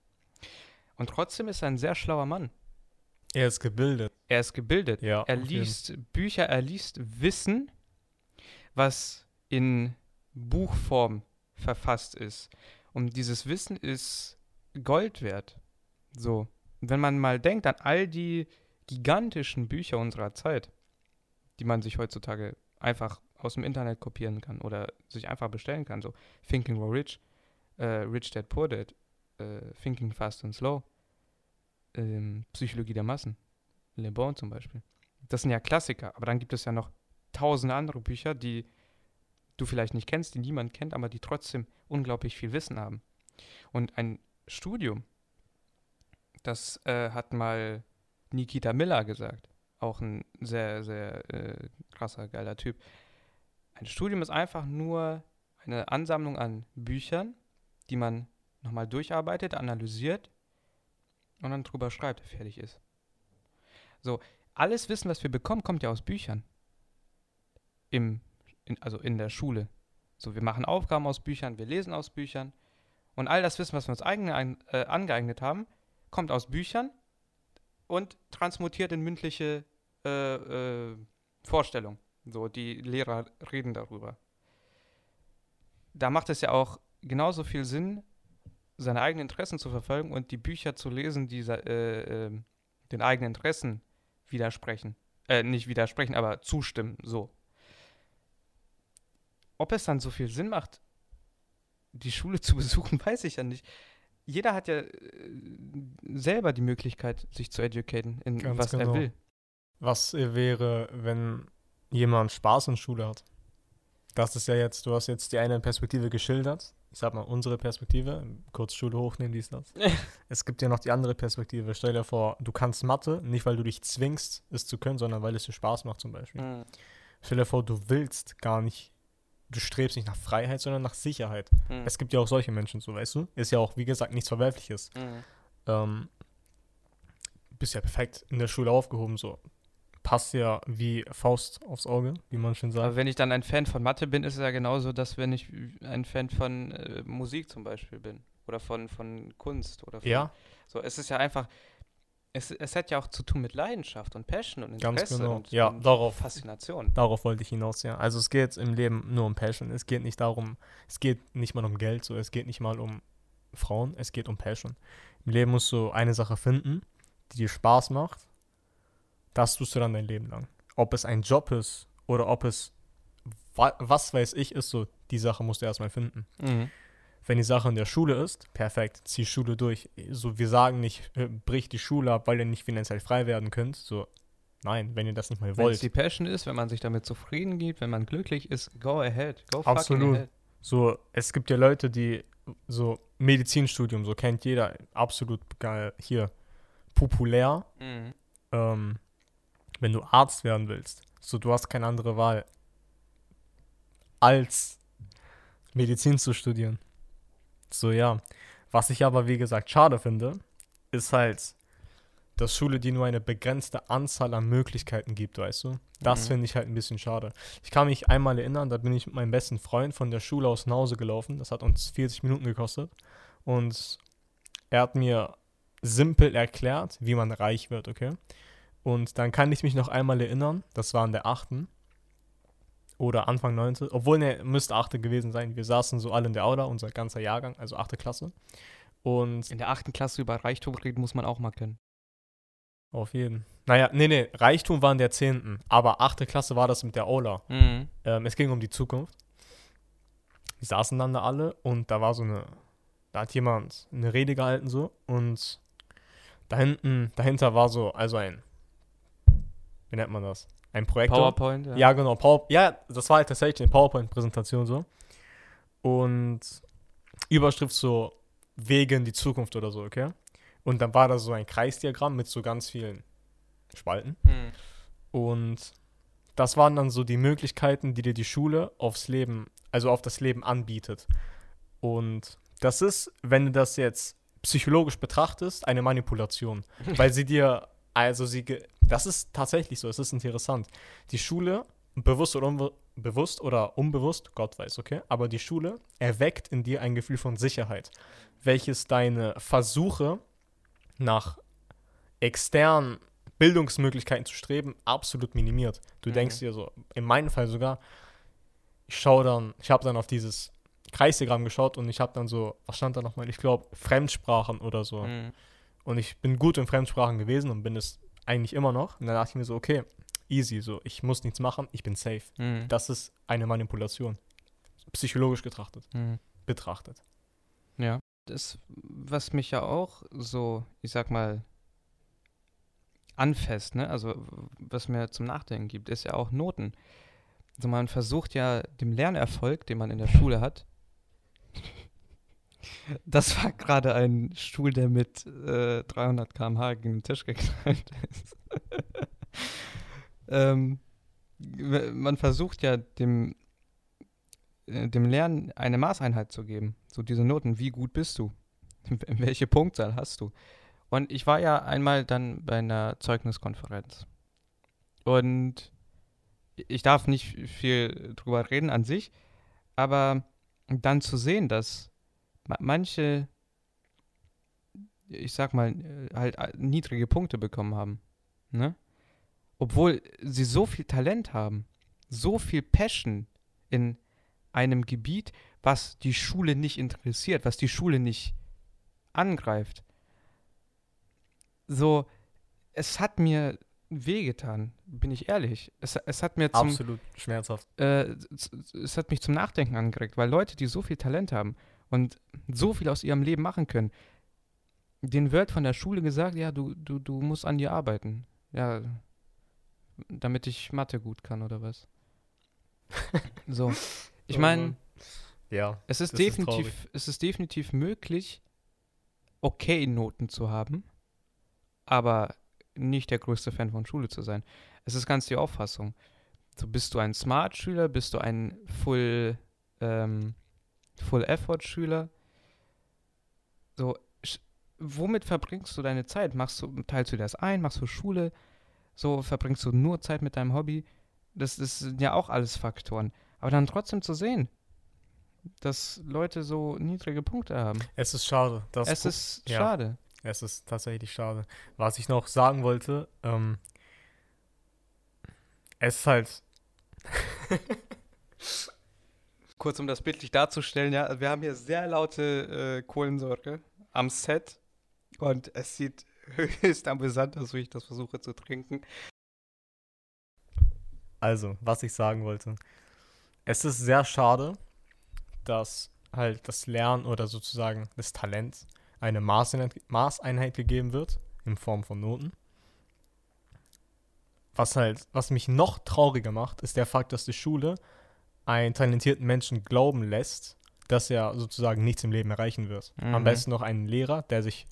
Und trotzdem ist er ein sehr schlauer Mann. Er ist gebildet. Er ist gebildet. Ja, er jeden. liest Bücher, er liest Wissen, was in Buchform verfasst ist. Und dieses Wissen ist Gold wert. So. Wenn man mal denkt an all die gigantischen Bücher unserer Zeit, die man sich heutzutage einfach aus dem Internet kopieren kann oder sich einfach bestellen kann, so Thinking Grow Rich, äh, Rich Dad Poor Dad, äh, Thinking Fast and Slow, ähm, Psychologie der Massen, Le Bon zum Beispiel. Das sind ja Klassiker, aber dann gibt es ja noch tausende andere Bücher, die du vielleicht nicht kennst, die niemand kennt, aber die trotzdem unglaublich viel Wissen haben. Und ein Studium, das äh, hat mal Nikita Miller gesagt, auch ein sehr, sehr äh, krasser, geiler Typ. Ein Studium ist einfach nur eine Ansammlung an Büchern, die man nochmal durcharbeitet, analysiert und dann drüber schreibt, fertig ist. So, alles Wissen, was wir bekommen, kommt ja aus Büchern. Im, in, also in der Schule. So, wir machen Aufgaben aus Büchern, wir lesen aus Büchern. Und all das Wissen, was wir uns eigen, ein, äh, angeeignet haben, kommt aus Büchern und transmutiert in mündliche äh, äh, Vorstellungen. So, die Lehrer reden darüber. Da macht es ja auch genauso viel Sinn, seine eigenen Interessen zu verfolgen und die Bücher zu lesen, die äh, äh, den eigenen Interessen widersprechen. Äh, nicht widersprechen, aber zustimmen, so. Ob es dann so viel Sinn macht, die Schule zu besuchen, weiß ich ja nicht. Jeder hat ja äh, selber die Möglichkeit, sich zu educaten, in Ganz was er genau. will. Was wäre, wenn jemand Spaß in Schule hat? Das ist ja jetzt, du hast jetzt die eine Perspektive geschildert. Ich sag mal, unsere Perspektive. Kurz Schule hochnehmen, dies, das. es gibt ja noch die andere Perspektive. Stell dir vor, du kannst Mathe, nicht weil du dich zwingst, es zu können, sondern weil es dir Spaß macht zum Beispiel. Mhm. Stell dir vor, du willst gar nicht, du strebst nicht nach Freiheit, sondern nach Sicherheit. Mhm. Es gibt ja auch solche Menschen, so weißt du. Ist ja auch, wie gesagt, nichts Verwerfliches. Mhm. Ähm, bist ja perfekt in der Schule aufgehoben, so. Passt ja wie Faust aufs Auge, wie man schön sagt. Aber wenn ich dann ein Fan von Mathe bin, ist es ja genauso, dass wenn ich ein Fan von äh, Musik zum Beispiel bin oder von, von Kunst oder von, Ja, so, es ist ja einfach, es, es hat ja auch zu tun mit Leidenschaft und Passion und Ganz Interesse genau. und, Ja, und darauf- Faszination. darauf wollte ich hinaus, ja. Also es geht im Leben nur um Passion. Es geht nicht darum, es geht nicht mal um Geld, so es geht nicht mal um Frauen, es geht um Passion. Im Leben musst du eine Sache finden, die dir Spaß macht. Das tust du dann dein Leben lang. Ob es ein Job ist oder ob es wa was weiß ich ist, so die Sache musst du erstmal finden. Mhm. Wenn die Sache in der Schule ist, perfekt, zieh Schule durch. So, wir sagen nicht, äh, brich die Schule ab, weil ihr nicht finanziell frei werden könnt. So, nein, wenn ihr das nicht mal Wenn es wollt. die Passion ist, wenn man sich damit zufrieden gibt, wenn man glücklich ist, go ahead, go Absolut. fucking ahead. So, es gibt ja Leute, die so Medizinstudium, so kennt jeder, absolut geil, hier, populär, Mhm. ähm, wenn du Arzt werden willst. So, du hast keine andere Wahl, als Medizin zu studieren. So, ja. Was ich aber, wie gesagt, schade finde, ist halt, dass Schule dir nur eine begrenzte Anzahl an Möglichkeiten gibt, weißt du? Das Mhm. finde ich halt ein bisschen schade. Ich kann mich einmal erinnern, da bin ich mit meinem besten Freund von der Schule aus nach Hause gelaufen. Das hat uns 40 Minuten gekostet. Und er hat mir simpel erklärt, wie man reich wird, okay? Und dann kann ich mich noch einmal erinnern, das war in der 8. oder Anfang 9. Obwohl, ne, müsste 8. gewesen sein. Wir saßen so alle in der Aula, unser ganzer Jahrgang, also 8. Klasse. Und In der achten Klasse über Reichtum reden muss man auch mal können. auf jeden. Naja, nee, nee, Reichtum war in der 10. Aber 8. Klasse war das mit der Aula. Mhm. Ähm, es ging um die Zukunft. Wir saßen dann da alle und da war so eine, da hat jemand eine Rede gehalten so und da hinten, dahinter war so, also ein, wie nennt man das? Ein Projektor. PowerPoint, Ja, genau. Power ja, das war halt tatsächlich eine PowerPoint-Präsentation so. Und Überschrift so Wege in die Zukunft oder so, okay? Und dann war da so ein Kreisdiagramm mit so ganz vielen Spalten. Mhm. Und das waren dann so die Möglichkeiten, die dir die Schule aufs Leben, also auf das Leben anbietet. Und das ist, wenn du das jetzt psychologisch betrachtest, eine Manipulation. weil sie dir, also sie, das ist tatsächlich so, es ist interessant. Die Schule, bewusst oder, unbe bewusst oder unbewusst, Gott weiß, okay, aber die Schule erweckt in dir ein Gefühl von Sicherheit, welches deine Versuche nach externen Bildungsmöglichkeiten zu streben absolut minimiert. Du Mhm. denkst dir so, in meinem Fall sogar, ich schaue dann, ich habe dann auf dieses Kreisdiagramm geschaut und ich habe dann so, was stand da nochmal? Ich glaube, Fremdsprachen oder so. Mhm. Und ich bin gut in Fremdsprachen gewesen und bin es eigentlich immer noch. Und dann dachte ich mir so, okay, easy, so, ich muss nichts machen, ich bin safe. Mhm. Das ist eine Manipulation. Psychologisch betrachtet. Mhm. Betrachtet. Ja. Das, was mich ja auch so, ich sag mal, anfasst, ne? Also was mir zum Nachdenken gibt, ist ja auch Noten. Also man versucht ja dem Lernerfolg, den man in der Schule hat. Das war gerade ein Stuhl, der mit äh, 300 km/h gegen den Tisch geknallt ist. ähm, man versucht ja dem, äh, dem Lernen eine Maßeinheit zu geben. So diese Noten, wie gut bist du? Welche Punktzahl hast du? Und ich war ja einmal dann bei einer Zeugniskonferenz. Und ich darf nicht viel drüber reden an sich, aber dann zu sehen, dass manche, ich sag mal, äh, halt äh, niedrige Punkte bekommen haben, ne? Obwohl sie so viel Talent haben, so viel Passion in einem Gebiet, was die Schule nicht interessiert, was die Schule nicht angreift. So, es hat mir wehgetan, bin ich ehrlich. Es, es hat mir zum, Absolut schmerzhaft. äh, es, es hat mich zum Nachdenken angeregt, weil Leute, die so viel Talent haben und so viel aus ihrem Leben machen können, denen wird von der Schule gesagt, ja, du, du, du musst an dir arbeiten. Ja, damit ich Mathe gut kann oder was. so. Ich Oh meine. Ja. es ist das ist definitiv, es ist definitiv möglich, okay Noten zu haben, aber nicht der größte Fan von Schule zu sein. Es ist ganz die Auffassung. So bist du ein Smart-Schüler, bist du ein Full, ähm, Full-Effort-Schüler. So, womit verbringst du deine Zeit? Machst du, teilst du das ein? Machst du Schule? So, verbringst du nur Zeit mit deinem Hobby? Das, das sind ja auch alles Faktoren. Aber dann trotzdem zu sehen, dass Leute so niedrige Punkte haben. Es ist schade. Es ist ja. schade. Es ist tatsächlich schade. Was ich noch sagen wollte, ähm, es ist halt, Kurz um das bildlich darzustellen, ja, wir haben hier sehr laute äh, Kohlensäure am Set und es sieht höchst amüsant aus, wie ich das versuche zu trinken. also, was ich sagen wollte. Es ist sehr schade, dass halt das Lernen oder sozusagen das Talent eine Maßeinheit, Maßeinheit gegeben wird in Form von Noten. Was halt, was mich noch trauriger macht, ist der Fakt, dass die Schule einen talentierten Menschen glauben lässt, dass er sozusagen nichts im Leben erreichen wird. Mhm. Am besten noch einen Lehrer, der sich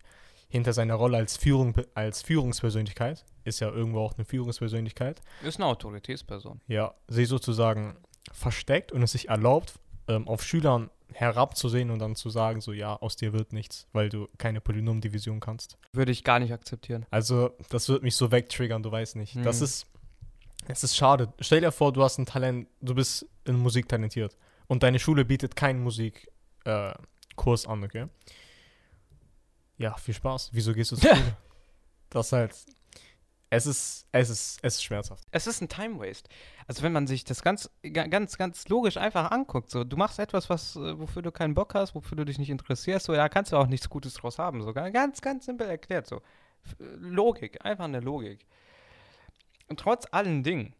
hinter seiner Rolle als, Führung, als Führungspersönlichkeit, ist ja irgendwo auch eine Führungspersönlichkeit, Ist eine Autoritätsperson. ja, sie sozusagen versteckt und es sich erlaubt, ähm, auf Schülern herabzusehen und dann zu sagen, so ja, aus dir wird nichts, weil du keine Polynomdivision kannst. Würde ich gar nicht akzeptieren. Also, das wird mich so wegtriggern, du weißt nicht. Das Mhm. ist, es ist schade. Stell dir vor, du hast ein Talent, du bist in Musik talentiert und deine Schule bietet keinen Musikkurs äh, an, okay? Ja, viel Spaß. Wieso gehst du zur Schule? Das halt, es ist, es ist, es ist schmerzhaft. Es ist ein Time Waste. Also wenn man sich das ganz, ga- ganz, ganz logisch einfach anguckt, so du machst etwas, was, äh, wofür du keinen Bock hast, wofür du dich nicht interessierst, so da kannst du auch nichts Gutes draus haben. So ga- ganz, ganz simpel erklärt. So F- Logik, einfach eine Logik. Und trotz allen Dingen,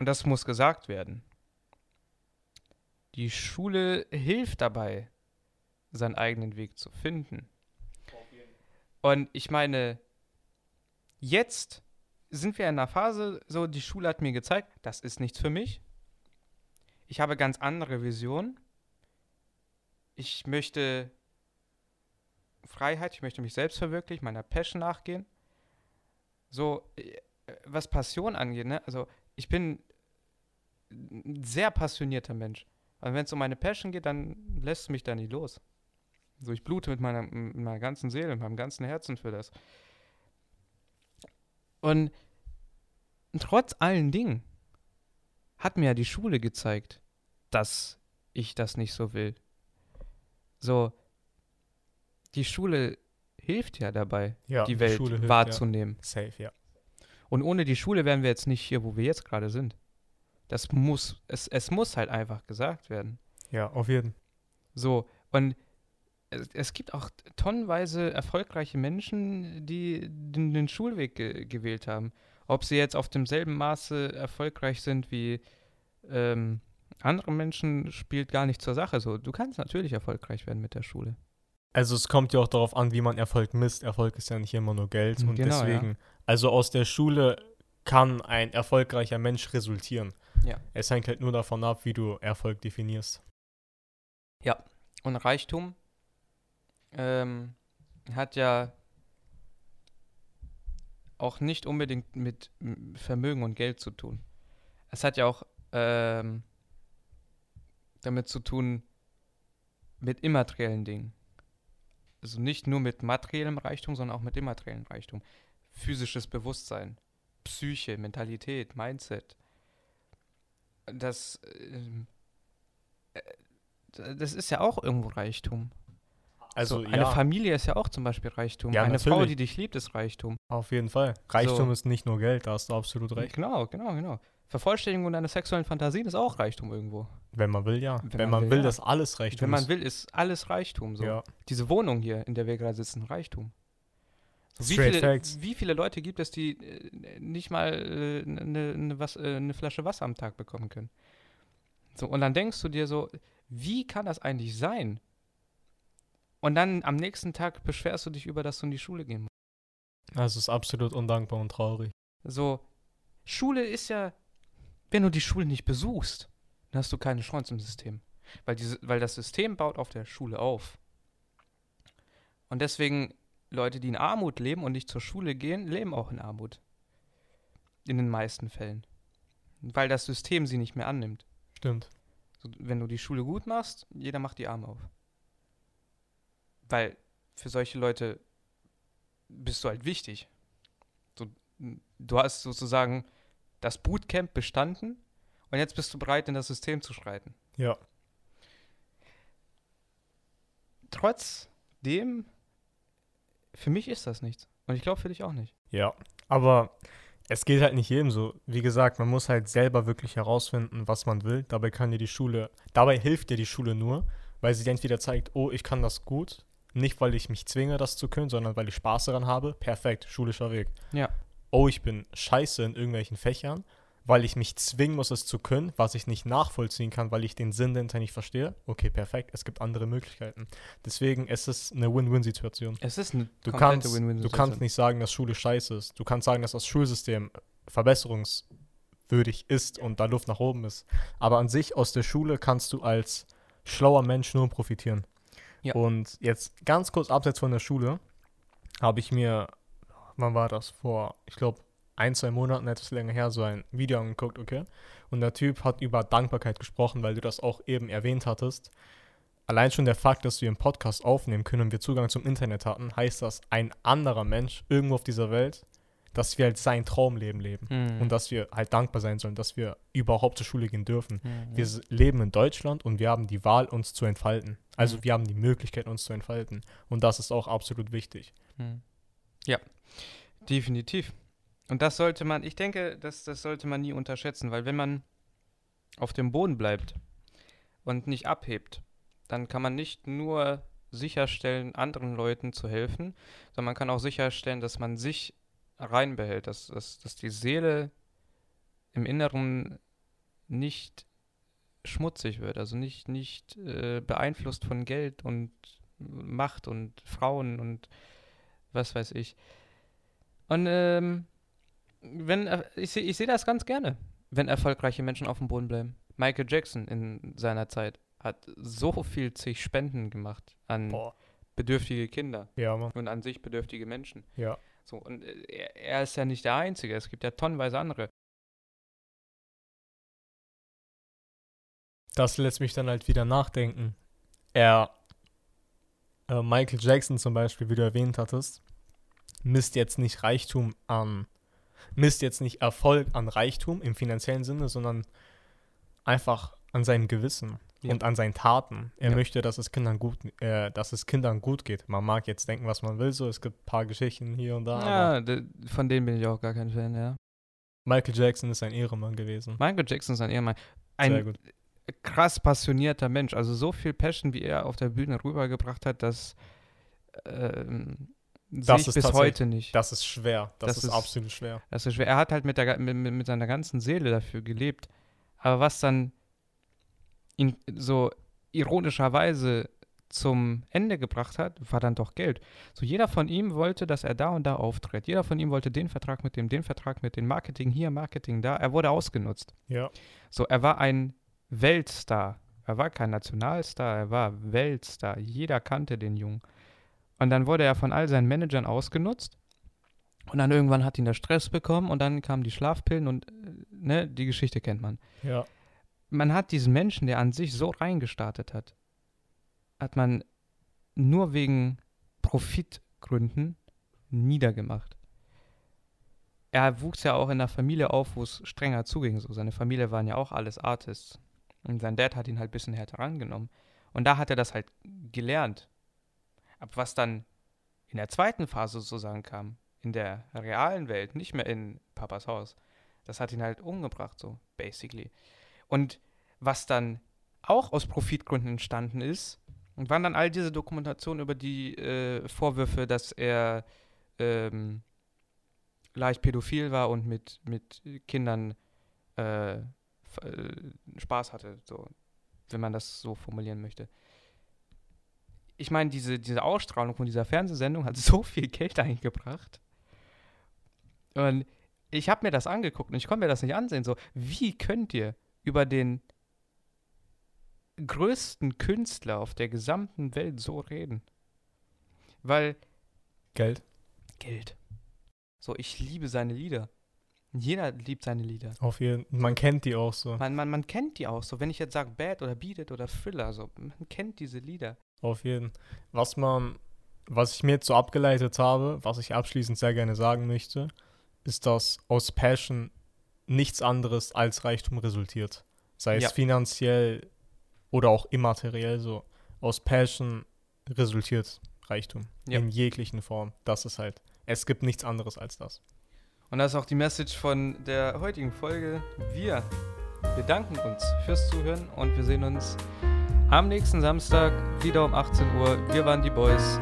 und das muss gesagt werden, die Schule hilft dabei, seinen eigenen Weg zu finden. Und ich meine, jetzt sind wir in einer Phase, so die Schule hat mir gezeigt, das ist nichts für mich. Ich habe ganz andere Visionen. Ich möchte Freiheit, ich möchte mich selbst verwirklichen, meiner Passion nachgehen. So, äh, was Passion angeht, ne? Also, ich bin ein sehr passionierter Mensch. Aber wenn es um meine Passion geht, dann lässt es mich da nie los. So, ich blute mit meiner, mit meiner ganzen Seele, mit meinem ganzen Herzen für das. Und trotz allen Dingen hat mir ja die Schule gezeigt, dass ich das nicht so will. So, die Schule hilft ja dabei, Ja, die Welt hilft, wahrzunehmen. Ja. Safe, ja. Und ohne die Schule wären wir jetzt nicht hier, wo wir jetzt gerade sind. Das muss, es, es muss halt einfach gesagt werden. Ja, auf jeden. So, und es, es gibt auch tonnenweise erfolgreiche Menschen, die den, den Schulweg ge gewählt haben. Ob sie jetzt auf demselben Maße erfolgreich sind wie ähm, andere Menschen, spielt gar nicht zur Sache. So, du kannst natürlich erfolgreich werden mit der Schule. Also es kommt ja auch darauf an, wie man Erfolg misst. Erfolg ist ja nicht immer nur Geld und Genau, ja. deswegen, also aus der Schule kann ein erfolgreicher Mensch resultieren. Ja. Es hängt halt nur davon ab, wie du Erfolg definierst. Und Reichtum ähm, hat ja auch nicht unbedingt mit Vermögen und Geld zu tun. Es hat ja auch ähm, damit zu tun mit immateriellen Dingen. Also nicht nur mit materiellem Reichtum, sondern auch mit immateriellem Reichtum. Physisches Bewusstsein, Psyche, Mentalität, Mindset. Das, ähm, äh, das ist ja auch irgendwo Reichtum. Also So, eine ja, Familie ist ja auch zum Beispiel Reichtum. Ja, eine Frau, natürlich. die dich liebt, ist Reichtum. auf jeden Fall. Reichtum So. ist nicht nur Geld, da hast du absolut recht. Genau, genau, genau. Vervollständigung deiner sexuellen Fantasien ist auch Reichtum irgendwo. Wenn man will, ja. Wenn Wenn, man will, will, ja. dass alles Reichtum Wenn man ist. will, ist alles Reichtum. So. Diese Wohnung hier, in der wir gerade sitzen, Reichtum. Wie, Straight viele, facts. wie viele Leute gibt es, die äh, nicht mal äh, eine ne, was- äh, ne Flasche Wasser am Tag bekommen können? So, und dann denkst du dir so, wie kann das eigentlich sein? Und dann am nächsten Tag beschwerst du dich über, dass du in die Schule gehen musst. Also es ist absolut undankbar und traurig. So, Schule ist ja, wenn du die Schule nicht besuchst, dann hast du keine Chance im System. Weil, diese, weil das System baut auf der Schule auf. Und deswegen, Leute, die in Armut leben und nicht zur Schule gehen, leben auch in Armut. In den meisten Fällen. Weil das System sie nicht mehr annimmt. Stimmt. So, wenn du die Schule gut machst, jeder macht die Arme auf. Weil für solche Leute bist du halt wichtig. So, du hast sozusagen das Bootcamp bestanden und jetzt bist du bereit, in das System zu schreiten. Ja. Trotzdem, für mich ist das nichts. Und ich glaube für dich auch nicht. Ja. Aber es geht halt nicht jedem so. Wie gesagt, man muss halt selber wirklich herausfinden, was man will. Dabei kann dir die Schule, dabei hilft dir die Schule nur, weil sie dir entweder zeigt, oh, ich kann das gut. Nicht, weil ich mich zwinge, das zu können, sondern weil ich Spaß daran habe. Perfekt, schulischer Weg. Ja. Oh, ich bin scheiße in irgendwelchen Fächern, weil ich mich zwingen muss, es zu können, was ich nicht nachvollziehen kann, weil ich den Sinn dahinter nicht verstehe. Okay, perfekt. Es gibt andere Möglichkeiten. Deswegen ist es eine Win-Win-Situation. Es ist eine Du kannst, du Win-Win-Situation. kannst nicht sagen, dass Schule scheiße ist. Du kannst sagen, dass das Schulsystem verbesserungswürdig ist und da Luft nach oben ist. Aber an sich aus der Schule kannst du als schlauer Mensch nur profitieren. Ja. Und jetzt ganz kurz abseits von der Schule habe ich mir, wann war das? Vor, ich glaube, ein, zwei Monaten, etwas länger her, so ein Video angeguckt, okay? Und der Typ hat über Dankbarkeit gesprochen, weil du das auch eben erwähnt hattest. Allein schon der Fakt, dass wir einen Podcast aufnehmen können und wir Zugang zum Internet hatten, heißt, dass ein anderer Mensch irgendwo auf dieser Welt, dass wir halt sein Traumleben leben. Mhm. Und dass wir halt dankbar sein sollen, dass wir überhaupt zur Schule gehen dürfen. Mhm. Wir leben in Deutschland und wir haben die Wahl, uns zu entfalten. Also Mhm. wir haben die Möglichkeit, uns zu entfalten. Und das ist auch absolut wichtig. Hm. Ja, definitiv. Und das sollte man, ich denke, das, das sollte man nie unterschätzen, weil wenn man auf dem Boden bleibt und nicht abhebt, dann kann man nicht nur sicherstellen, anderen Leuten zu helfen, sondern man kann auch sicherstellen, dass man sich reinbehält, dass, dass, dass die Seele im Inneren nicht schmutzig wird, also nicht, nicht äh, beeinflusst von Geld und Macht und Frauen und was weiß ich. Und ähm, wenn ich sehe ich seh das ganz gerne, wenn erfolgreiche Menschen auf dem Boden bleiben. Michael Jackson in seiner Zeit hat so viel zig Spenden gemacht an Boah. bedürftige Kinder Ja, und an sich bedürftige Menschen. Ja. So, und äh, er, er ist ja nicht der Einzige, es gibt ja tonnenweise andere. Das lässt mich dann halt wieder nachdenken. Er äh, Michael Jackson zum Beispiel, wie du erwähnt hattest, misst jetzt nicht Reichtum an, misst jetzt nicht Erfolg an Reichtum im finanziellen Sinne, sondern einfach an seinem Gewissen Ja. und an seinen Taten. Er Ja. möchte, dass es Kindern gut, äh, dass es Kindern gut geht. Man mag jetzt denken, was man will, so es gibt ein paar Geschichten hier und da. Ja, von denen bin ich auch gar kein Fan, ja. Michael Jackson ist ein Ehremann gewesen. Michael Jackson ist ein Ehemann. Sehr Ein gut. krass passionierter Mensch. Also so viel Passion, wie er auf der Bühne rübergebracht hat, das ähm, sehe Das ich ist bis heute nicht. Das ist schwer. Das, Das ist, ist- absolut schwer. Das ist schwer. Er hat halt mit, der, mit mit seiner ganzen Seele dafür gelebt. Aber was dann ihn so ironischerweise zum Ende gebracht hat, war dann doch Geld. So jeder von ihm wollte, dass er da und da auftritt. Jeder von ihm wollte den Vertrag mit dem, den Vertrag mit dem, Marketing hier, Marketing da. Er wurde ausgenutzt. Ja. So, er war ein Weltstar. Er war kein Nationalstar, er war Weltstar. Jeder kannte den Jungen. Und dann wurde er von all seinen Managern ausgenutzt. Und dann irgendwann hat ihn der Stress bekommen und dann kamen die Schlafpillen und äh, ne, die Geschichte kennt man. Ja. Man hat diesen Menschen, der an sich so reingestartet hat, hat man nur wegen Profitgründen niedergemacht. Er wuchs ja auch in einer Familie auf, wo es strenger zuging. So, seine Familie waren ja auch alles Artists. Und sein Dad hat ihn halt ein bisschen härter rangenommen. Und da hat er das halt gelernt. Ab was dann in der zweiten Phase sozusagen kam, in der realen Welt, nicht mehr in Papas Haus, das hat ihn halt umgebracht, so, basically. Und was dann auch aus Profitgründen entstanden ist, waren dann all diese Dokumentationen über die äh, Vorwürfe, dass er ähm, leicht pädophil war und mit, mit Kindern äh, äh, Spaß hatte, so, wenn man das so formulieren möchte. Ich meine, diese, diese Ausstrahlung von dieser Fernsehsendung hat so viel Geld eingebracht. Und ich habe mir das angeguckt und ich konnte mir das nicht ansehen. So, wie könnt ihr über den größten Künstler auf der gesamten Welt so reden? Weil Geld. Geld. So, ich liebe seine Lieder. Jeder liebt seine Lieder. Auf jeden Man kennt die auch so. Man, man, man kennt die auch so. Wenn ich jetzt sage Bad oder Beat It oder Thriller, so, man kennt diese Lieder. Auf jeden. Was man, was ich mir jetzt so abgeleitet habe, was ich abschließend sehr gerne sagen möchte, ist, dass aus Passion nichts anderes als Reichtum resultiert. Sei es Ja. finanziell oder auch immateriell so. Aus Passion resultiert Reichtum. Ja. In jeglichen Formen. Das ist halt. Es gibt nichts anderes als das. Und das ist auch die Message von der heutigen Folge. Wir bedanken uns fürs Zuhören und wir sehen uns am nächsten Samstag wieder um 18 Uhr. Wir waren die Boys.